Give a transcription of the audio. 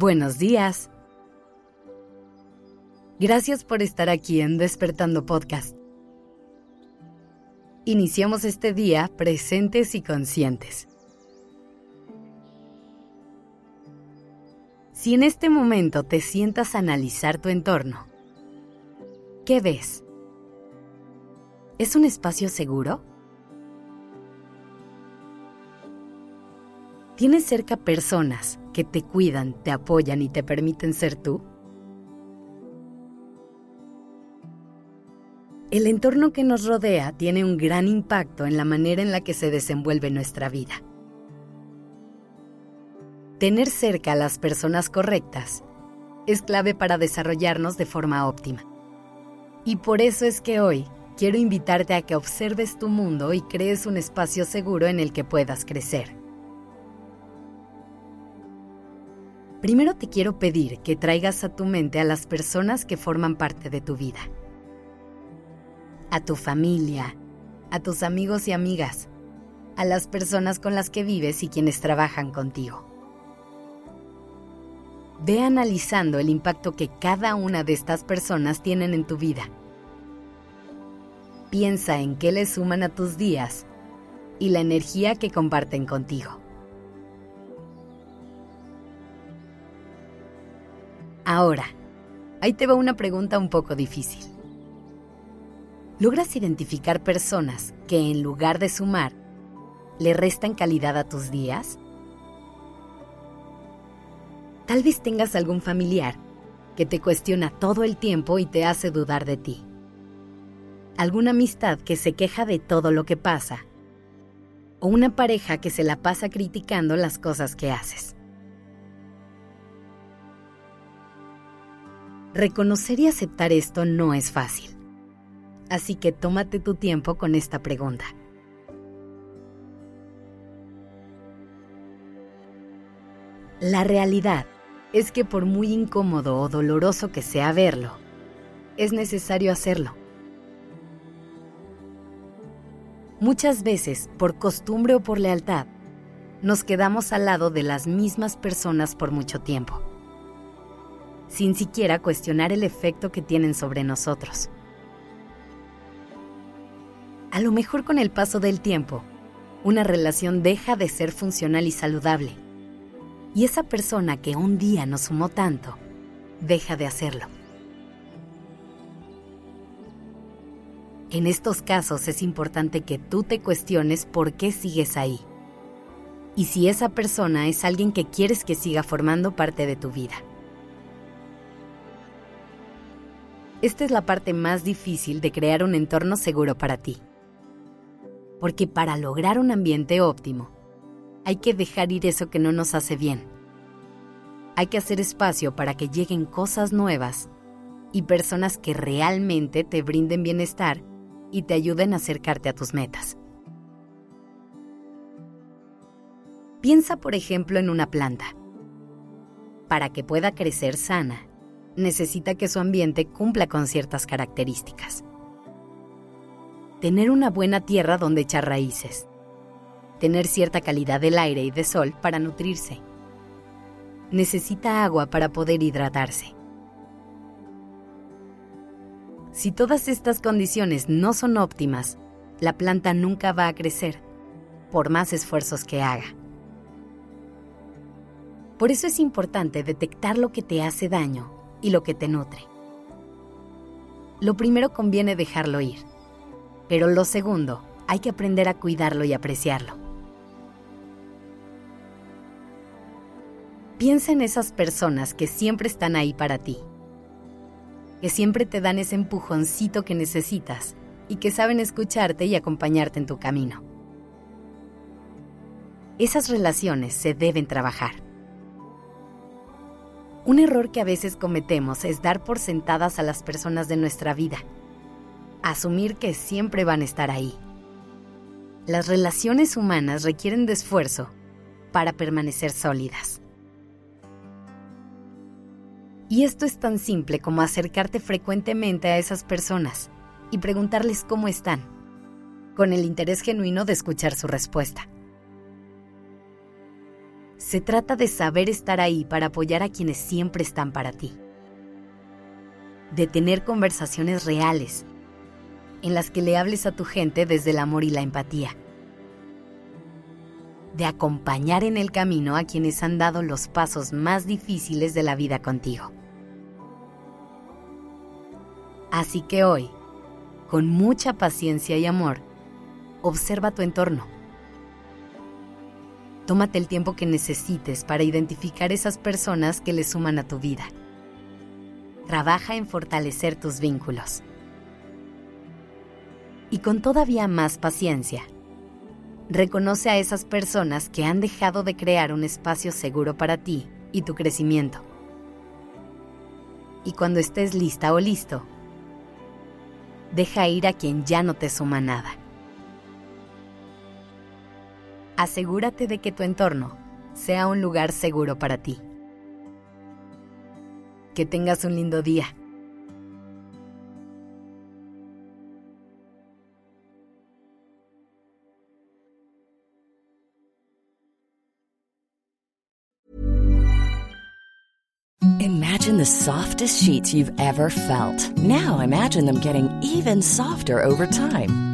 Buenos días. Gracias por estar aquí en Despertando Podcast. Iniciamos este día presentes y conscientes. Si en este momento te sientas a analizar tu entorno, ¿qué ves? ¿Es un espacio seguro? ¿Tienes cerca personas que te cuidan, te apoyan y te permiten ser tú? El entorno que nos rodea tiene un gran impacto en la manera en la que se desenvuelve nuestra vida. Tener cerca a las personas correctas es clave para desarrollarnos de forma óptima. Y por eso es que hoy quiero invitarte a que observes tu mundo y crees un espacio seguro en el que puedas crecer. Primero te quiero pedir que traigas a tu mente a las personas que forman parte de tu vida. A tu familia, a tus amigos y amigas, a las personas con las que vives y quienes trabajan contigo. Ve analizando el impacto que cada una de estas personas tienen en tu vida. Piensa en qué le suman a tus días y la energía que comparten contigo. Ahora, ahí te va una pregunta un poco difícil. ¿Logras identificar personas que en lugar de sumar, le restan calidad a tus días? Tal vez tengas algún familiar que te cuestiona todo el tiempo y te hace dudar de ti. Alguna amistad que se queja de todo lo que pasa. O una pareja que se la pasa criticando las cosas que haces. Reconocer y aceptar esto no es fácil. Así que tómate tu tiempo con esta pregunta. La realidad es que por muy incómodo o doloroso que sea verlo, es necesario hacerlo. Muchas veces, por costumbre o por lealtad, nos quedamos al lado de las mismas personas por mucho tiempo sin siquiera cuestionar el efecto que tienen sobre nosotros. A lo mejor con el paso del tiempo, una relación deja de ser funcional y saludable, y esa persona que un día nos sumó tanto, deja de hacerlo. En estos casos es importante que tú te cuestiones por qué sigues ahí y si esa persona es alguien que quieres que siga formando parte de tu vida. Esta es la parte más difícil de crear un entorno seguro para ti. Porque para lograr un ambiente óptimo, hay que dejar ir eso que no nos hace bien. Hay que hacer espacio para que lleguen cosas nuevas y personas que realmente te brinden bienestar y te ayuden a acercarte a tus metas. Piensa, por ejemplo, en una planta. Para que pueda crecer sana, necesita que su ambiente cumpla con ciertas características. Tener una buena tierra donde echar raíces. Tener cierta calidad del aire y de sol para nutrirse. Necesita agua para poder hidratarse. Si todas estas condiciones no son óptimas, la planta nunca va a crecer, por más esfuerzos que haga. Por eso es importante detectar lo que te hace daño y lo que te nutre. Lo primero conviene dejarlo ir, pero lo segundo, hay que aprender a cuidarlo y apreciarlo. Piensa en esas personas que siempre están ahí para ti, que siempre te dan ese empujoncito que necesitas y que saben escucharte y acompañarte en tu camino. Esas relaciones se deben trabajar. Un error que a veces cometemos es dar por sentadas a las personas de nuestra vida. Asumir que siempre van a estar ahí. Las relaciones humanas requieren de esfuerzo para permanecer sólidas. Y esto es tan simple como acercarte frecuentemente a esas personas y preguntarles cómo están, con el interés genuino de escuchar su respuesta. Se trata de saber estar ahí para apoyar a quienes siempre están para ti. De tener conversaciones reales, en las que le hables a tu gente desde el amor y la empatía. De acompañar en el camino a quienes han dado los pasos más difíciles de la vida contigo. Así que hoy, con mucha paciencia y amor, observa tu entorno. Tómate el tiempo que necesites para identificar esas personas que le suman a tu vida. Trabaja en fortalecer tus vínculos. Y con todavía más paciencia, reconoce a esas personas que han dejado de crear un espacio seguro para ti y tu crecimiento. Y cuando estés lista o listo, deja ir a quien ya no te suma nada. Asegúrate de que tu entorno sea un lugar seguro para ti. Que tengas un lindo día. Imagine the softest sheets you've ever felt. Now imagine them getting even softer over time.